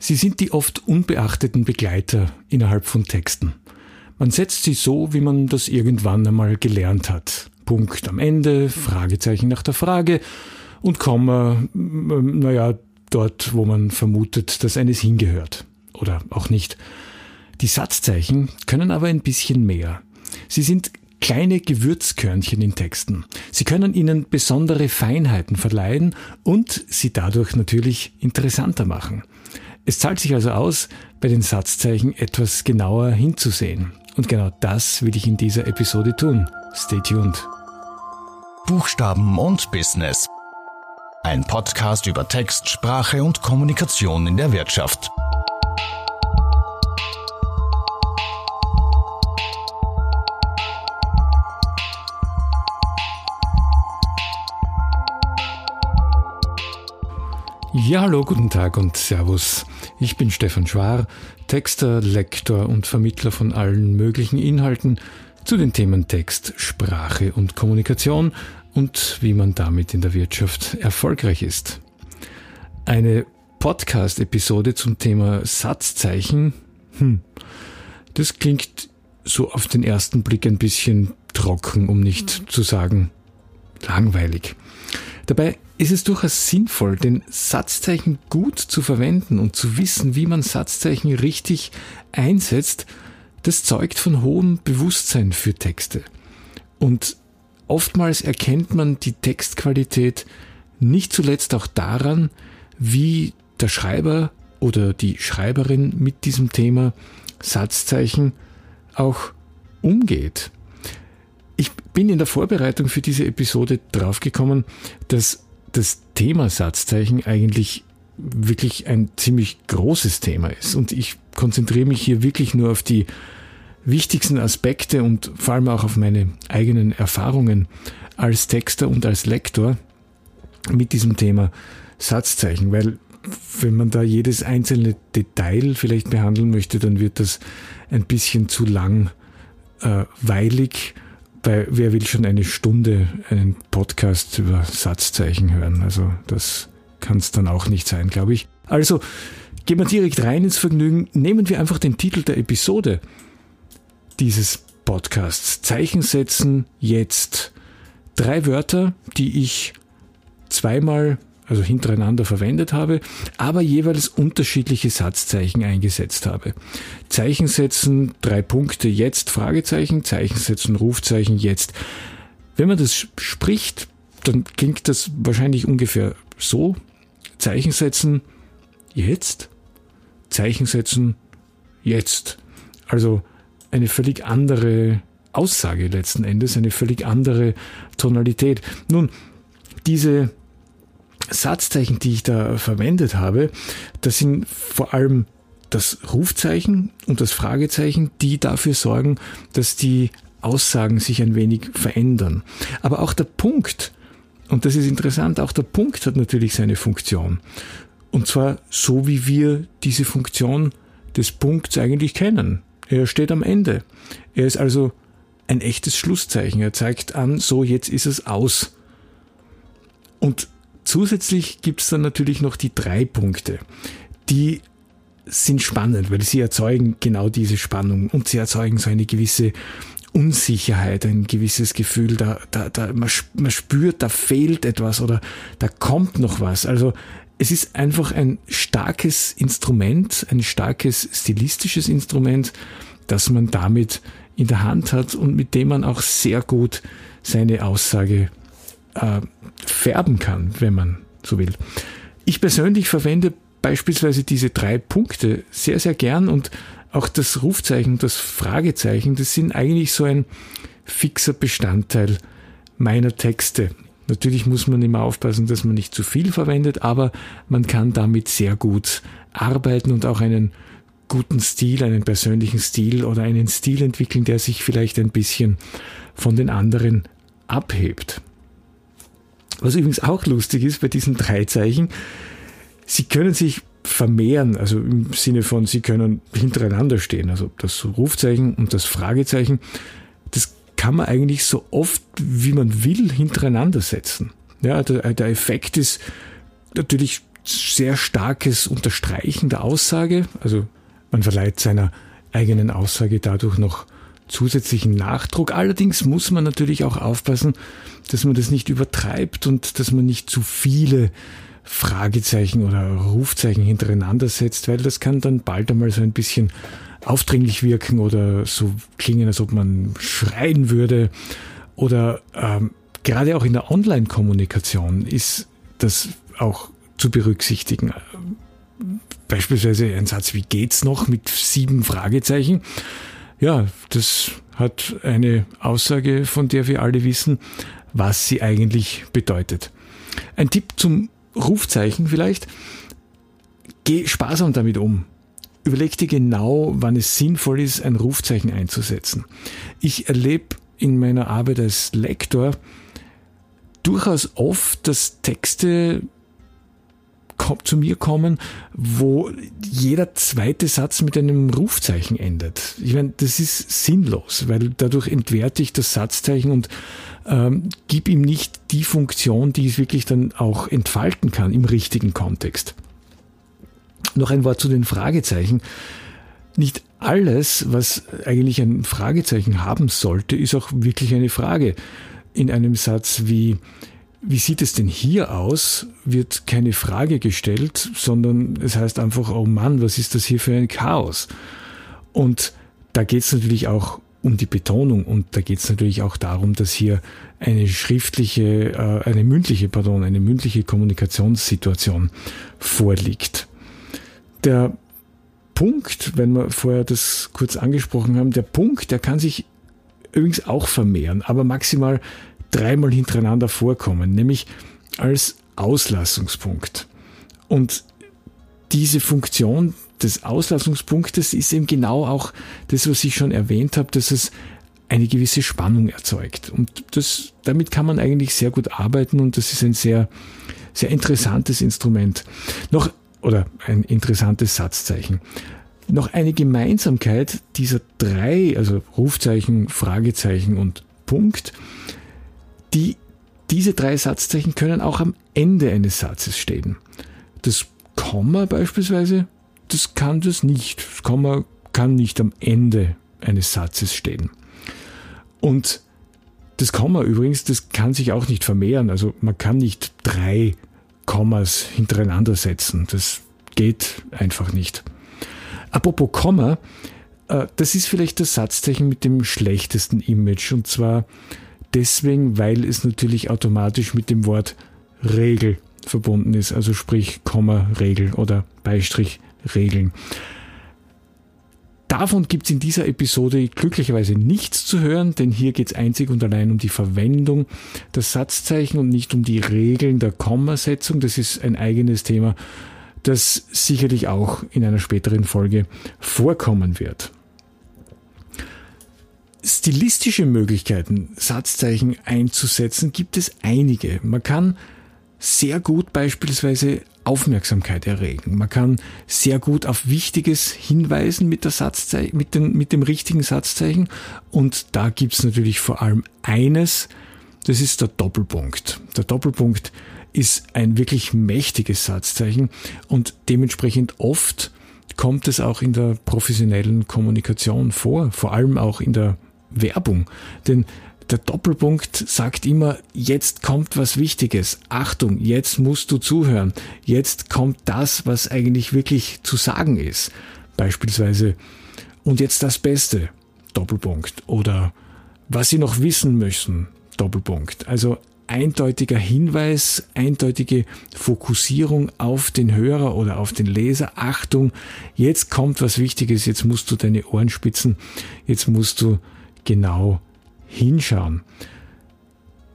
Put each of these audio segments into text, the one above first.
Sie sind die oft unbeachteten Begleiter innerhalb von Texten. Man setzt sie so, wie man das irgendwann einmal gelernt hat. Punkt am Ende, Fragezeichen nach der Frage und Komma, naja, dort, wo man vermutet, dass eines hingehört. Oder auch nicht. Die Satzzeichen können aber ein bisschen mehr. Sie sind kleine Gewürzkörnchen in Texten. Sie können ihnen besondere Feinheiten verleihen und sie dadurch natürlich interessanter machen. Es zahlt sich also aus, bei den Satzzeichen etwas genauer hinzusehen. Und genau das will ich in dieser Episode tun. Stay tuned. Buchstaben und Business. Ein Podcast über Text, Sprache und Kommunikation in der Wirtschaft. Ja, hallo, guten Tag und Servus. Ich bin Stefan Schwar, Texter, Lektor und Vermittler von allen möglichen Inhalten zu den Themen Text, Sprache und Kommunikation und wie man damit in der Wirtschaft erfolgreich ist. Eine Podcast-Episode zum Thema Satzzeichen, hm, das klingt so auf den ersten Blick ein bisschen trocken, um nicht zu sagen langweilig. Dabei ist es durchaus sinnvoll, den Satzzeichen gut zu verwenden und zu wissen, wie man Satzzeichen richtig einsetzt. Das zeugt von hohem Bewusstsein für Texte. Und oftmals erkennt man die Textqualität nicht zuletzt auch daran, wie der Schreiber oder die Schreiberin mit diesem Thema Satzzeichen auch umgeht. Ich bin in der Vorbereitung für diese Episode draufgekommen, dass das Thema Satzzeichen eigentlich wirklich ein ziemlich großes Thema ist. Und ich konzentriere mich hier wirklich nur auf die wichtigsten Aspekte und vor allem auch auf meine eigenen Erfahrungen als Texter und als Lektor mit diesem Thema Satzzeichen, weil wenn man da jedes einzelne Detail vielleicht behandeln möchte, dann wird das ein bisschen zu lang äh, bei wer will schon eine Stunde einen Podcast über Satzzeichen hören? Also das kann es dann auch nicht sein, glaube ich. Also gehen wir direkt rein ins Vergnügen. Nehmen wir einfach den Titel der Episode dieses Podcasts. Zeichen setzen jetzt. Drei Wörter, die ich zweimal also hintereinander verwendet habe, aber jeweils unterschiedliche Satzzeichen eingesetzt habe. Zeichen setzen, drei Punkte jetzt, Fragezeichen, Zeichen setzen, Rufzeichen jetzt. Wenn man das spricht, dann klingt das wahrscheinlich ungefähr so. Zeichen setzen, jetzt. Zeichen setzen, jetzt. Also eine völlig andere Aussage letzten Endes, eine völlig andere Tonalität. Nun, diese Satzzeichen, die ich da verwendet habe, das sind vor allem das Rufzeichen und das Fragezeichen, die dafür sorgen, dass die Aussagen sich ein wenig verändern. Aber auch der Punkt, und das ist interessant, auch der Punkt hat natürlich seine Funktion. Und zwar so, wie wir diese Funktion des Punkts eigentlich kennen. Er steht am Ende. Er ist also ein echtes Schlusszeichen. Er zeigt an, so jetzt ist es aus. Und Zusätzlich gibt es dann natürlich noch die drei Punkte. Die sind spannend, weil sie erzeugen genau diese Spannung und sie erzeugen so eine gewisse Unsicherheit, ein gewisses Gefühl, da, da, da, man, spürt, da fehlt etwas oder da kommt noch was. Also es ist einfach ein starkes Instrument, ein starkes stilistisches Instrument, das man damit in der Hand hat und mit dem man auch sehr gut seine Aussage äh, färben kann, wenn man so will. Ich persönlich verwende beispielsweise diese drei Punkte sehr, sehr gern und auch das Rufzeichen, das Fragezeichen, das sind eigentlich so ein fixer Bestandteil meiner Texte. Natürlich muss man immer aufpassen, dass man nicht zu viel verwendet, aber man kann damit sehr gut arbeiten und auch einen guten Stil, einen persönlichen Stil oder einen Stil entwickeln, der sich vielleicht ein bisschen von den anderen abhebt. Was übrigens auch lustig ist bei diesen drei Zeichen, sie können sich vermehren, also im Sinne von, sie können hintereinander stehen. Also das Rufzeichen und das Fragezeichen, das kann man eigentlich so oft, wie man will, hintereinander setzen. Ja, der, der Effekt ist natürlich sehr starkes Unterstreichen der Aussage. Also man verleiht seiner eigenen Aussage dadurch noch zusätzlichen Nachdruck. Allerdings muss man natürlich auch aufpassen, dass man das nicht übertreibt und dass man nicht zu viele Fragezeichen oder Rufzeichen hintereinander setzt, weil das kann dann bald einmal so ein bisschen aufdringlich wirken oder so klingen, als ob man schreien würde. Oder ähm, gerade auch in der Online-Kommunikation ist das auch zu berücksichtigen. Beispielsweise ein Satz wie geht's noch mit sieben Fragezeichen. Ja, das hat eine Aussage, von der wir alle wissen, was sie eigentlich bedeutet. Ein Tipp zum Rufzeichen vielleicht. Geh sparsam damit um. Überleg dir genau, wann es sinnvoll ist, ein Rufzeichen einzusetzen. Ich erlebe in meiner Arbeit als Lektor durchaus oft, dass Texte zu mir kommen, wo jeder zweite Satz mit einem Rufzeichen endet. Ich meine, das ist sinnlos, weil dadurch entwerte ich das Satzzeichen und ähm, gebe ihm nicht die Funktion, die es wirklich dann auch entfalten kann im richtigen Kontext. Noch ein Wort zu den Fragezeichen. Nicht alles, was eigentlich ein Fragezeichen haben sollte, ist auch wirklich eine Frage. In einem Satz wie wie sieht es denn hier aus, wird keine Frage gestellt, sondern es heißt einfach, oh Mann, was ist das hier für ein Chaos? Und da geht es natürlich auch um die Betonung und da geht es natürlich auch darum, dass hier eine schriftliche, äh, eine mündliche, pardon, eine mündliche Kommunikationssituation vorliegt. Der Punkt, wenn wir vorher das kurz angesprochen haben, der Punkt, der kann sich übrigens auch vermehren, aber maximal dreimal hintereinander vorkommen, nämlich als Auslassungspunkt. Und diese Funktion des Auslassungspunktes ist eben genau auch das, was ich schon erwähnt habe, dass es eine gewisse Spannung erzeugt. Und das, damit kann man eigentlich sehr gut arbeiten und das ist ein sehr, sehr interessantes Instrument. Noch, oder ein interessantes Satzzeichen. Noch eine Gemeinsamkeit dieser drei, also Rufzeichen, Fragezeichen und Punkt, die, diese drei Satzzeichen können auch am Ende eines Satzes stehen. Das Komma beispielsweise, das kann das nicht. Das Komma kann nicht am Ende eines Satzes stehen. Und das Komma übrigens, das kann sich auch nicht vermehren. Also man kann nicht drei Kommas hintereinander setzen. Das geht einfach nicht. Apropos Komma, äh, das ist vielleicht das Satzzeichen mit dem schlechtesten Image. Und zwar deswegen, weil es natürlich automatisch mit dem Wort Regel verbunden ist, also sprich Komma Regel oder Beistrich Regeln. Davon gibt es in dieser Episode glücklicherweise nichts zu hören, denn hier geht es einzig und allein um die Verwendung der Satzzeichen und nicht um die Regeln der Kommasetzung. Das ist ein eigenes Thema, das sicherlich auch in einer späteren Folge vorkommen wird stilistische Möglichkeiten, Satzzeichen einzusetzen, gibt es einige. Man kann sehr gut beispielsweise Aufmerksamkeit erregen. Man kann sehr gut auf Wichtiges hinweisen mit, der Satzzeichen, mit, den, mit dem richtigen Satzzeichen. Und da gibt es natürlich vor allem eines, das ist der Doppelpunkt. Der Doppelpunkt ist ein wirklich mächtiges Satzzeichen und dementsprechend oft kommt es auch in der professionellen Kommunikation vor, vor allem auch in der Werbung. Denn der Doppelpunkt sagt immer, jetzt kommt was Wichtiges. Achtung, jetzt musst du zuhören. Jetzt kommt das, was eigentlich wirklich zu sagen ist. Beispielsweise, und jetzt das Beste. Doppelpunkt. Oder was Sie noch wissen müssen. Doppelpunkt. Also eindeutiger Hinweis, eindeutige Fokussierung auf den Hörer oder auf den Leser. Achtung, jetzt kommt was Wichtiges, jetzt musst du deine Ohren spitzen, jetzt musst du genau hinschauen.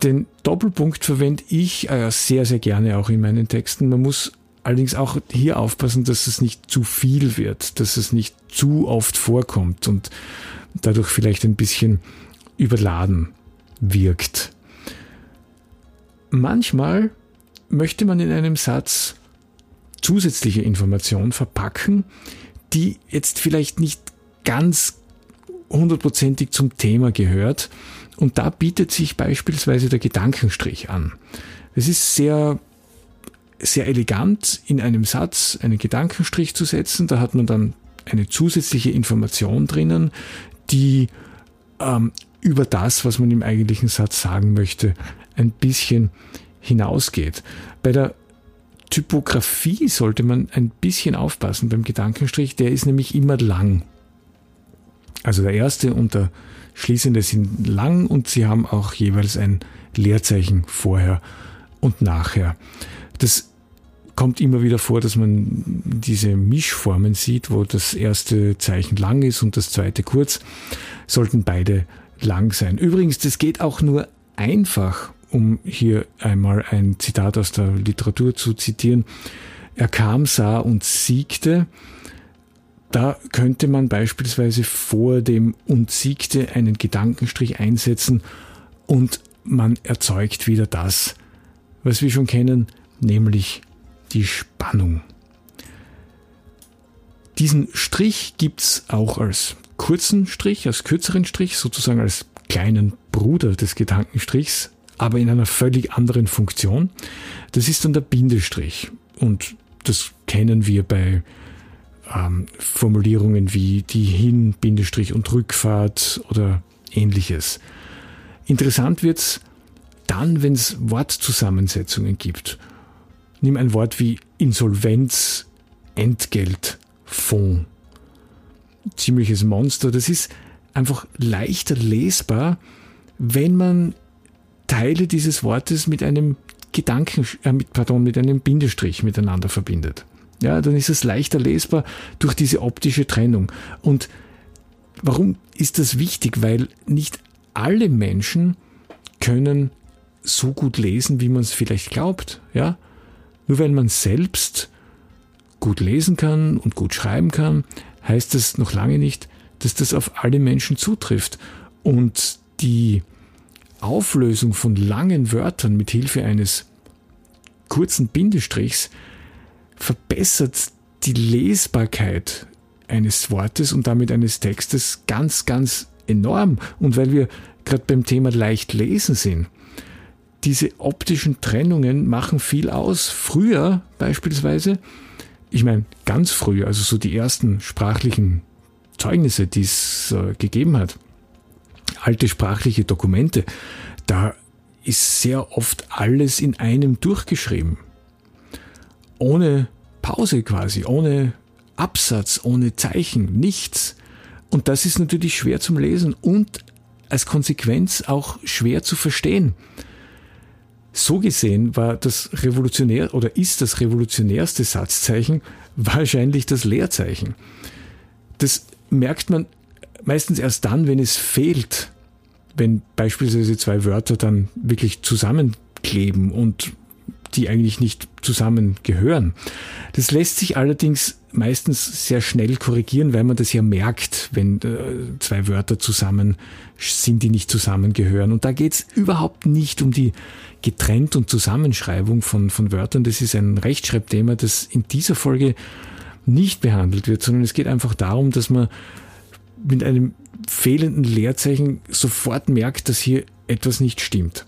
Den Doppelpunkt verwende ich äh, sehr, sehr gerne auch in meinen Texten. Man muss allerdings auch hier aufpassen, dass es nicht zu viel wird, dass es nicht zu oft vorkommt und dadurch vielleicht ein bisschen überladen wirkt. Manchmal möchte man in einem Satz zusätzliche Informationen verpacken, die jetzt vielleicht nicht ganz hundertprozentig zum Thema gehört. Und da bietet sich beispielsweise der Gedankenstrich an. Es ist sehr, sehr elegant in einem Satz einen Gedankenstrich zu setzen. Da hat man dann eine zusätzliche Information drinnen, die ähm, über das, was man im eigentlichen Satz sagen möchte, ein bisschen hinausgeht. Bei der Typografie sollte man ein bisschen aufpassen beim Gedankenstrich, der ist nämlich immer lang. Also der erste und der schließende sind lang und sie haben auch jeweils ein Leerzeichen vorher und nachher. Das kommt immer wieder vor, dass man diese Mischformen sieht, wo das erste Zeichen lang ist und das zweite kurz. Sollten beide lang sein. Übrigens, das geht auch nur einfach, um hier einmal ein Zitat aus der Literatur zu zitieren. Er kam, sah und siegte. Da könnte man beispielsweise vor dem und siegte einen Gedankenstrich einsetzen und man erzeugt wieder das, was wir schon kennen, nämlich die Spannung. Diesen Strich gibt's auch als kurzen Strich, als kürzeren Strich, sozusagen als kleinen Bruder des Gedankenstrichs, aber in einer völlig anderen Funktion. Das ist dann der Bindestrich. Und das kennen wir bei ähm, Formulierungen wie die Hin-, Bindestrich und Rückfahrt oder ähnliches. Interessant wird's dann, wenn es Wortzusammensetzungen gibt. Nimm ein Wort wie Insolvenz, Entgelt, Fonds. Ziemliches Monster. Das ist einfach leichter lesbar, wenn man Teile dieses Wortes mit einem Gedanken, äh, mit, pardon, mit einem Bindestrich miteinander verbindet. Ja, dann ist es leichter lesbar durch diese optische Trennung. Und warum ist das wichtig? Weil nicht alle Menschen können so gut lesen, wie man es vielleicht glaubt. Ja, nur weil man selbst gut lesen kann und gut schreiben kann, heißt das noch lange nicht, dass das auf alle Menschen zutrifft. Und die Auflösung von langen Wörtern mit Hilfe eines kurzen Bindestrichs verbessert die Lesbarkeit eines Wortes und damit eines Textes ganz, ganz enorm. Und weil wir gerade beim Thema leicht lesen sind, diese optischen Trennungen machen viel aus. Früher beispielsweise, ich meine ganz früh, also so die ersten sprachlichen Zeugnisse, die es äh, gegeben hat, alte sprachliche Dokumente, da ist sehr oft alles in einem durchgeschrieben. Ohne Pause quasi, ohne Absatz, ohne Zeichen, nichts. Und das ist natürlich schwer zum Lesen und als Konsequenz auch schwer zu verstehen. So gesehen war das revolutionär oder ist das revolutionärste Satzzeichen wahrscheinlich das Leerzeichen. Das merkt man meistens erst dann, wenn es fehlt, wenn beispielsweise zwei Wörter dann wirklich zusammenkleben und die eigentlich nicht zusammengehören. Das lässt sich allerdings meistens sehr schnell korrigieren, weil man das ja merkt, wenn äh, zwei Wörter zusammen sind, die nicht zusammengehören. Und da geht es überhaupt nicht um die Getrennt- und Zusammenschreibung von, von Wörtern. Das ist ein Rechtschreibthema, das in dieser Folge nicht behandelt wird, sondern es geht einfach darum, dass man mit einem fehlenden Leerzeichen sofort merkt, dass hier etwas nicht stimmt.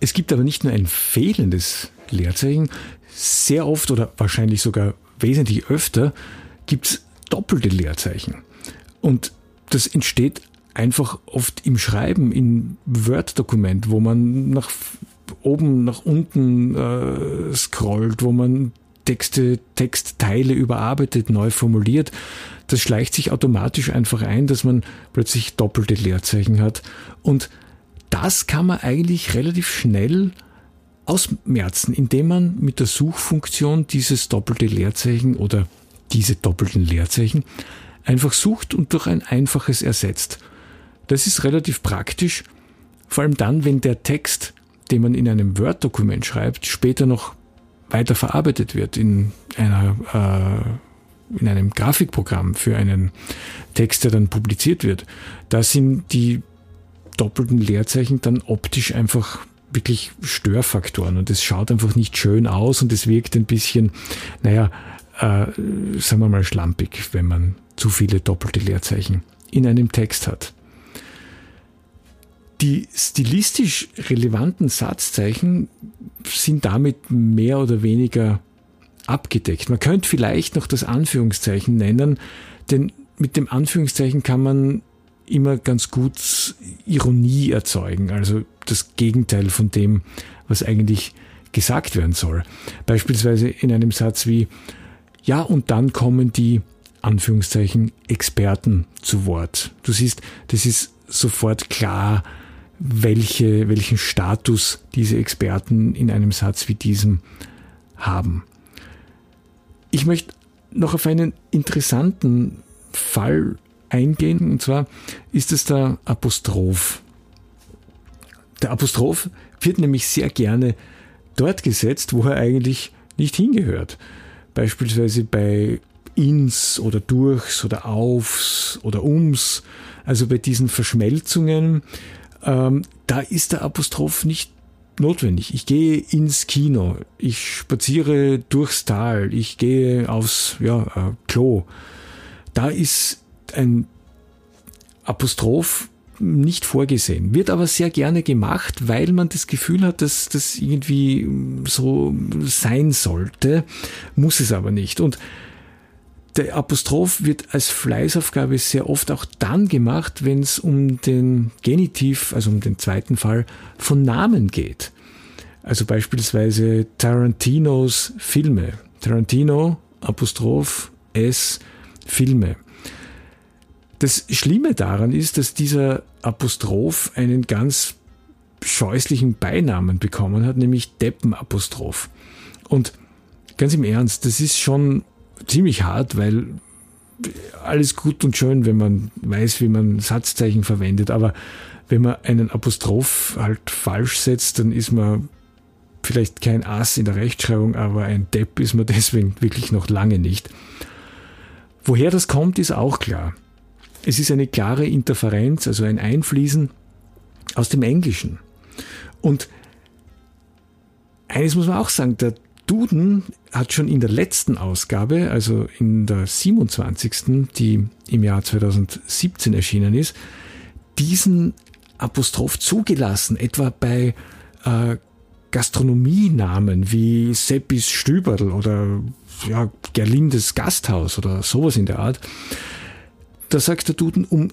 Es gibt aber nicht nur ein fehlendes Leerzeichen, sehr oft oder wahrscheinlich sogar wesentlich öfter gibt es doppelte Leerzeichen. Und das entsteht einfach oft im Schreiben, in Word-Dokument, wo man nach oben, nach unten äh, scrollt, wo man Texte, Textteile überarbeitet, neu formuliert. Das schleicht sich automatisch einfach ein, dass man plötzlich doppelte Leerzeichen hat. Und das kann man eigentlich relativ schnell ausmerzen, indem man mit der Suchfunktion dieses doppelte Leerzeichen oder diese doppelten Leerzeichen einfach sucht und durch ein einfaches ersetzt. Das ist relativ praktisch, vor allem dann, wenn der Text, den man in einem Word-Dokument schreibt, später noch weiter verarbeitet wird in einer äh, in einem Grafikprogramm für einen Text, der dann publiziert wird. Da sind die doppelten Leerzeichen dann optisch einfach wirklich Störfaktoren und es schaut einfach nicht schön aus und es wirkt ein bisschen, naja, äh, sagen wir mal schlampig, wenn man zu viele doppelte Leerzeichen in einem Text hat. Die stilistisch relevanten Satzzeichen sind damit mehr oder weniger abgedeckt. Man könnte vielleicht noch das Anführungszeichen nennen, denn mit dem Anführungszeichen kann man immer ganz gut Ironie erzeugen, also das Gegenteil von dem, was eigentlich gesagt werden soll. Beispielsweise in einem Satz wie, ja, und dann kommen die Anführungszeichen Experten zu Wort. Du siehst, das ist sofort klar, welche, welchen Status diese Experten in einem Satz wie diesem haben. Ich möchte noch auf einen interessanten Fall eingehen, und zwar ist es der Apostroph. Der Apostroph wird nämlich sehr gerne dort gesetzt, wo er eigentlich nicht hingehört. Beispielsweise bei ins oder durchs oder aufs oder ums, also bei diesen Verschmelzungen, ähm, da ist der Apostroph nicht notwendig. Ich gehe ins Kino, ich spaziere durchs Tal, ich gehe aufs ja, äh, Klo. Da ist ein Apostroph nicht vorgesehen, wird aber sehr gerne gemacht, weil man das Gefühl hat, dass das irgendwie so sein sollte, muss es aber nicht. Und der Apostroph wird als Fleißaufgabe sehr oft auch dann gemacht, wenn es um den Genitiv, also um den zweiten Fall, von Namen geht. Also beispielsweise Tarantinos Filme. Tarantino, Apostroph, S, Filme. Das Schlimme daran ist, dass dieser Apostroph einen ganz scheußlichen Beinamen bekommen hat, nämlich Deppenapostroph. Und ganz im Ernst, das ist schon ziemlich hart, weil alles gut und schön, wenn man weiß, wie man Satzzeichen verwendet, aber wenn man einen Apostroph halt falsch setzt, dann ist man vielleicht kein Ass in der Rechtschreibung, aber ein Depp ist man deswegen wirklich noch lange nicht. Woher das kommt, ist auch klar. Es ist eine klare Interferenz, also ein Einfließen aus dem Englischen. Und eines muss man auch sagen, der Duden hat schon in der letzten Ausgabe, also in der 27., die im Jahr 2017 erschienen ist, diesen Apostroph zugelassen, etwa bei äh, Gastronomienamen wie Seppis Stüberl oder ja, Gerlindes Gasthaus oder sowas in der Art. Da sagt der Duden, um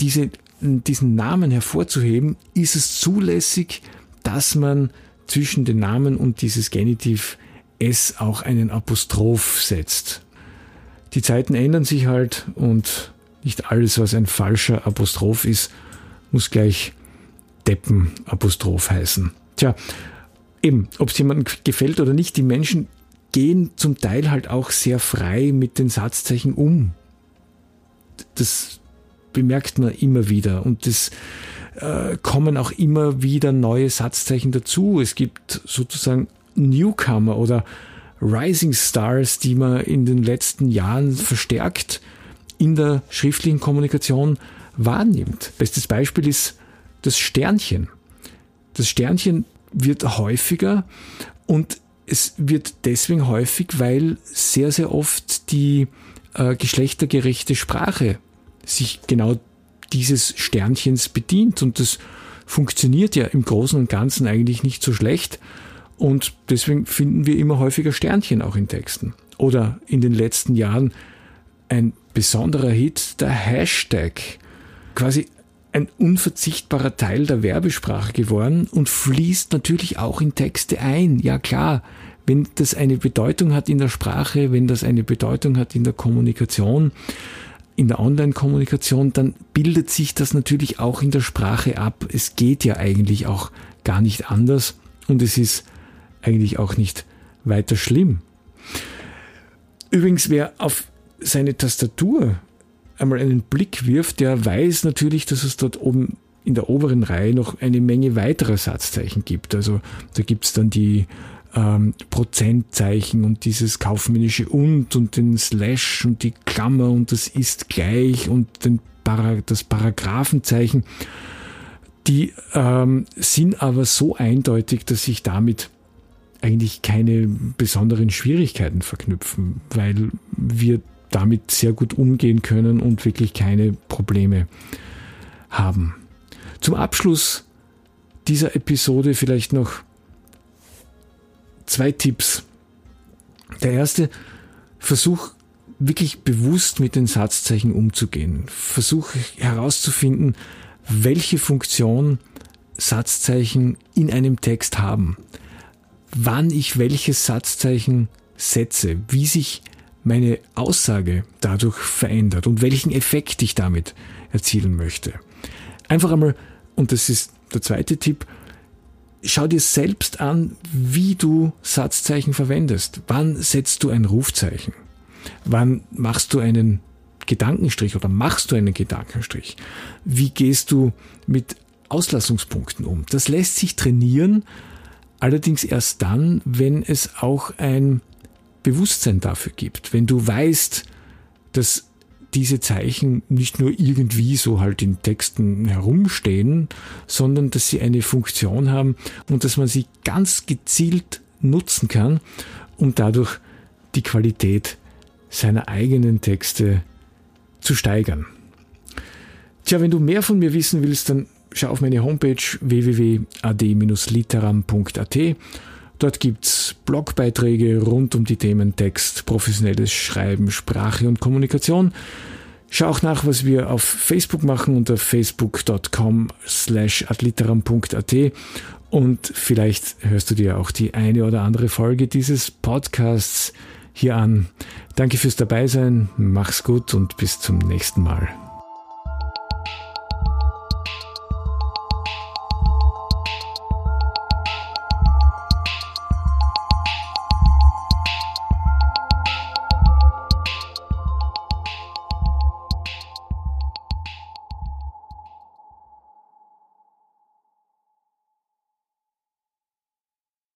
diese, diesen Namen hervorzuheben, ist es zulässig, dass man zwischen den Namen und dieses Genitiv S auch einen Apostroph setzt. Die Zeiten ändern sich halt und nicht alles, was ein falscher Apostroph ist, muss gleich Deppen-Apostroph heißen. Tja, eben, ob es jemandem gefällt oder nicht, die Menschen gehen zum Teil halt auch sehr frei mit den Satzzeichen um das bemerkt man immer wieder und es äh, kommen auch immer wieder neue Satzzeichen dazu. Es gibt sozusagen Newcomer oder Rising Stars, die man in den letzten Jahren verstärkt in der schriftlichen Kommunikation wahrnimmt. Bestes Beispiel ist das Sternchen. Das Sternchen wird häufiger und es wird deswegen häufig, weil sehr, sehr oft die äh, geschlechtergerechte Sprache sich genau dieses Sternchens bedient. Und das funktioniert ja im Großen und Ganzen eigentlich nicht so schlecht. Und deswegen finden wir immer häufiger Sternchen auch in Texten. Oder in den letzten Jahren ein besonderer Hit, der Hashtag. Quasi ein unverzichtbarer Teil der Werbesprache geworden und fließt natürlich auch in Texte ein. Ja klar, wenn das eine Bedeutung hat in der Sprache, wenn das eine Bedeutung hat in der Kommunikation, in der Online-Kommunikation, dann bildet sich das natürlich auch in der Sprache ab. Es geht ja eigentlich auch gar nicht anders und es ist eigentlich auch nicht weiter schlimm. Übrigens, wer auf seine Tastatur einmal einen Blick wirft, der weiß natürlich, dass es dort oben in der oberen Reihe noch eine Menge weiterer Satzzeichen gibt. Also da gibt's dann die ähm, Prozentzeichen und dieses kaufmännische und und den Slash und die Klammer und das ist gleich und den Para, das Paragraphenzeichen, die ähm, sind aber so eindeutig, dass sich damit eigentlich keine besonderen Schwierigkeiten verknüpfen, weil wir damit sehr gut umgehen können und wirklich keine Probleme haben. Zum Abschluss dieser Episode vielleicht noch zwei Tipps. Der erste, versuch wirklich bewusst mit den Satzzeichen umzugehen. Versuch herauszufinden, welche Funktion Satzzeichen in einem Text haben. Wann ich welches Satzzeichen setze, wie sich meine Aussage dadurch verändert und welchen Effekt ich damit erzielen möchte. Einfach einmal, und das ist der zweite Tipp, schau dir selbst an, wie du Satzzeichen verwendest. Wann setzt du ein Rufzeichen? Wann machst du einen Gedankenstrich oder machst du einen Gedankenstrich? Wie gehst du mit Auslassungspunkten um? Das lässt sich trainieren, allerdings erst dann, wenn es auch ein Bewusstsein dafür gibt. Wenn du weißt, dass diese Zeichen nicht nur irgendwie so halt in Texten herumstehen, sondern dass sie eine Funktion haben und dass man sie ganz gezielt nutzen kann, um dadurch die Qualität seiner eigenen Texte zu steigern. Tja, wenn du mehr von mir wissen willst, dann schau auf meine Homepage www.ad-literam.at. Dort gibt's Blogbeiträge rund um die Themen Text, professionelles Schreiben, Sprache und Kommunikation. Schau auch nach, was wir auf Facebook machen unter facebook.com slash adliteram.at und vielleicht hörst du dir auch die eine oder andere Folge dieses Podcasts hier an. Danke fürs Dabeisein, mach's gut und bis zum nächsten Mal.